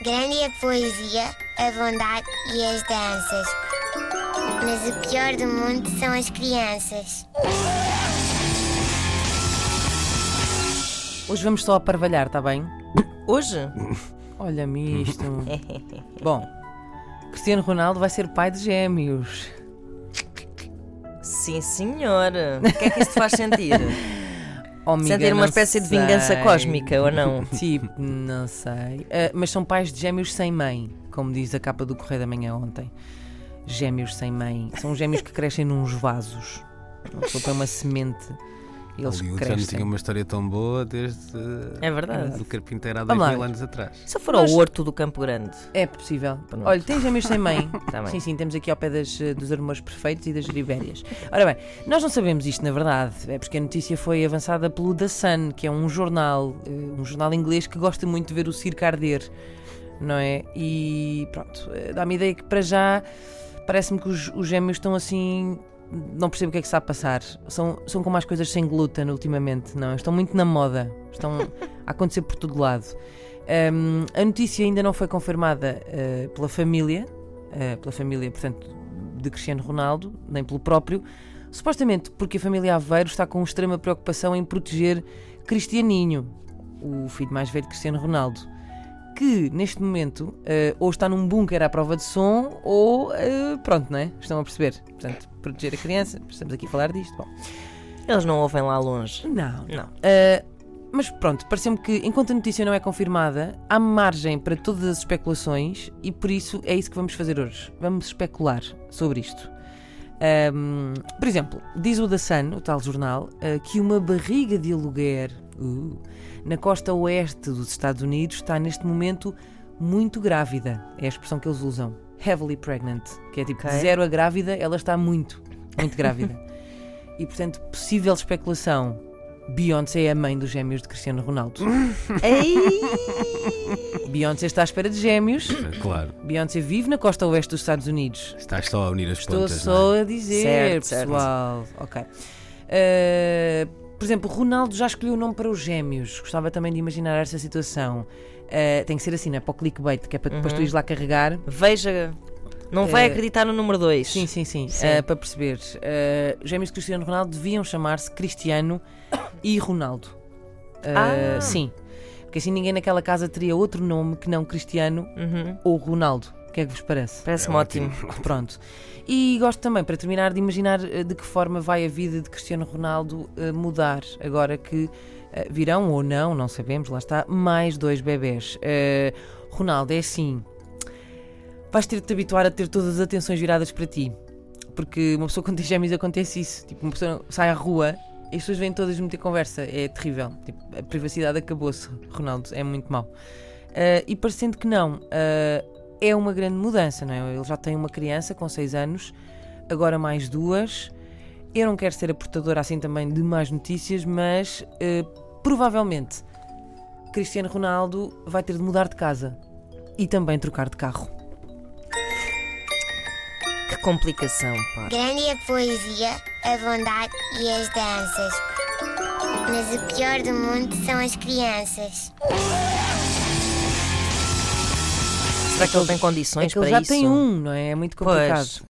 Grande é a poesia, a bondade e as danças. Mas o pior do mundo são as crianças. Hoje vamos só aparvalhar, está bem? Hoje? Olha-me isto. Bom, Cristiano Ronaldo vai ser pai de gêmeos. Sim, senhora. O que é que isto faz sentir? Oh, amiga, Sentir uma espécie de vingança sei. cósmica ou não? Tipo, não sei. Ah, mas são pais de gêmeos sem mãe, como diz a capa do Correio da Manhã ontem. Gêmeos sem mãe. São gêmeos que crescem nos vasos. Uma pessoa põe uma semente eles Hollywood já não tinha crescem. uma história tão boa desde É verdade. do carpinteiro há Vamos dois lá. mil anos atrás. Se for ao Mas- Horto do Campo Grande. É possível. Pronto. Olha, tem gêmeos sem mãe. Tá bem. Sim, sim, temos aqui ao pé das, eh, dos armores perfeitos e das geribérias. Ora bem, nós não sabemos isto na verdade, é porque a notícia foi avançada pelo The Sun, que é um jornal, eh, um jornal inglês que gosta muito de ver o circo arder, não é? E pronto, eh, dá-me a ideia que para já parece-me que os, os gêmeos estão assim. Não percebo o que é que está a passar. São, são como as coisas sem glúten ultimamente, não? Estão muito na moda. Estão a acontecer por todo lado. Um, a notícia ainda não foi confirmada uh, pela família, uh, pela família, portanto, de Cristiano Ronaldo, nem pelo próprio, supostamente porque a família Aveiro está com extrema preocupação em proteger Cristianinho, o filho mais velho de Cristiano Ronaldo, que neste momento uh, ou está num bunker à prova de som ou uh, pronto, não é? Estão a perceber? Portanto, proteger a criança, estamos aqui a falar disto. Bom, Eles não ouvem lá longe. não, Não. Uh, mas pronto, pareceu-me que enquanto a notícia não é confirmada, há margem para todas as especulações e por isso é isso que vamos fazer hoje. Vamos especular sobre isto. Um, por exemplo, diz o The Sun, o tal jornal, uh, que uma barriga de aluguer uh, na costa oeste dos Estados Unidos está neste momento muito grávida. É a expressão que eles usam. Heavily pregnant. Que é tipo Ok. de zero a grávida, ela está muito, muito grávida. e portanto, possível especulação. Beyoncé é a mãe dos gêmeos de Cristiano Ronaldo. Ei! Beyoncé está à espera de gêmeos. Claro, Beyoncé vive na costa oeste dos Estados Unidos. estás só a unir as Estou pontas. só não é? a dizer, Certo, certo. pessoal. Ok. Uh, por exemplo, Ronaldo já escolheu o nome para os gêmeos. Gostava também de imaginar essa situação. Uh, tem que ser assim, não é? Para o clickbait, que é para depois tu ires lá carregar. Veja. Não vai Eh, acreditar no número 2. Sim, sim, sim. Sim. Uh, para perceber. Uh, os gêmeos de Cristiano Ronaldo deviam chamar-se Cristiano e Ronaldo. Uh, Ah. Sim. Porque assim ninguém naquela casa teria outro nome que não Cristiano Uhum. ou Ronaldo. O que é que vos parece? Parece-me É ótimo. Pronto. E gosto também, para terminar, de imaginar eh, de que forma vai a vida de Cristiano Ronaldo eh, mudar agora que eh, virão ou não, não sabemos, lá está, mais dois bebés. Eh, Ronaldo, é assim. Vais ter de te habituar a ter todas as atenções viradas para ti. Porque uma pessoa quando tem gêmeos acontece isso. Tipo, uma pessoa sai à rua e as pessoas vêm todas meter conversa. É terrível. Tipo, a privacidade acabou-se, Ronaldo. É muito mau. Eh, e parecendo que não, eh, é uma grande mudança, não é? Ele já tem uma criança com 6 anos, agora mais duas. Eu não quero ser a portadora assim também de mais notícias, mas eh, provavelmente Cristiano Ronaldo vai ter de mudar de casa e também trocar de carro. Complicação, pá. Grande é a poesia, a bondade e as danças. Mas o pior do mundo são as crianças. Será que ele tem condições É que ele para já isso? tem um, não é? É muito Pois. complicado.